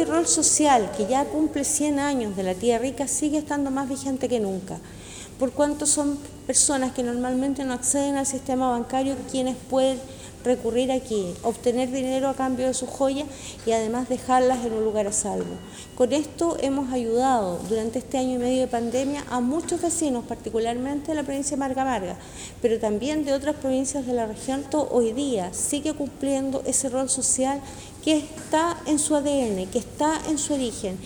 este rol social que ya cumple 100 años de la tía rica sigue estando más vigente que nunca, por cuanto son personas que normalmente no acceden al sistema bancario quienes pueden recurrir aquí, obtener dinero a cambio de sus joyas y además dejarlas en un lugar a salvo. Con esto hemos ayudado durante este año y medio de pandemia a muchos vecinos, particularmente de la provincia de Marga Marga, pero también de otras provincias de la región. Hoy día sigue cumpliendo ese rol social que está en su ADN, que está en su origen.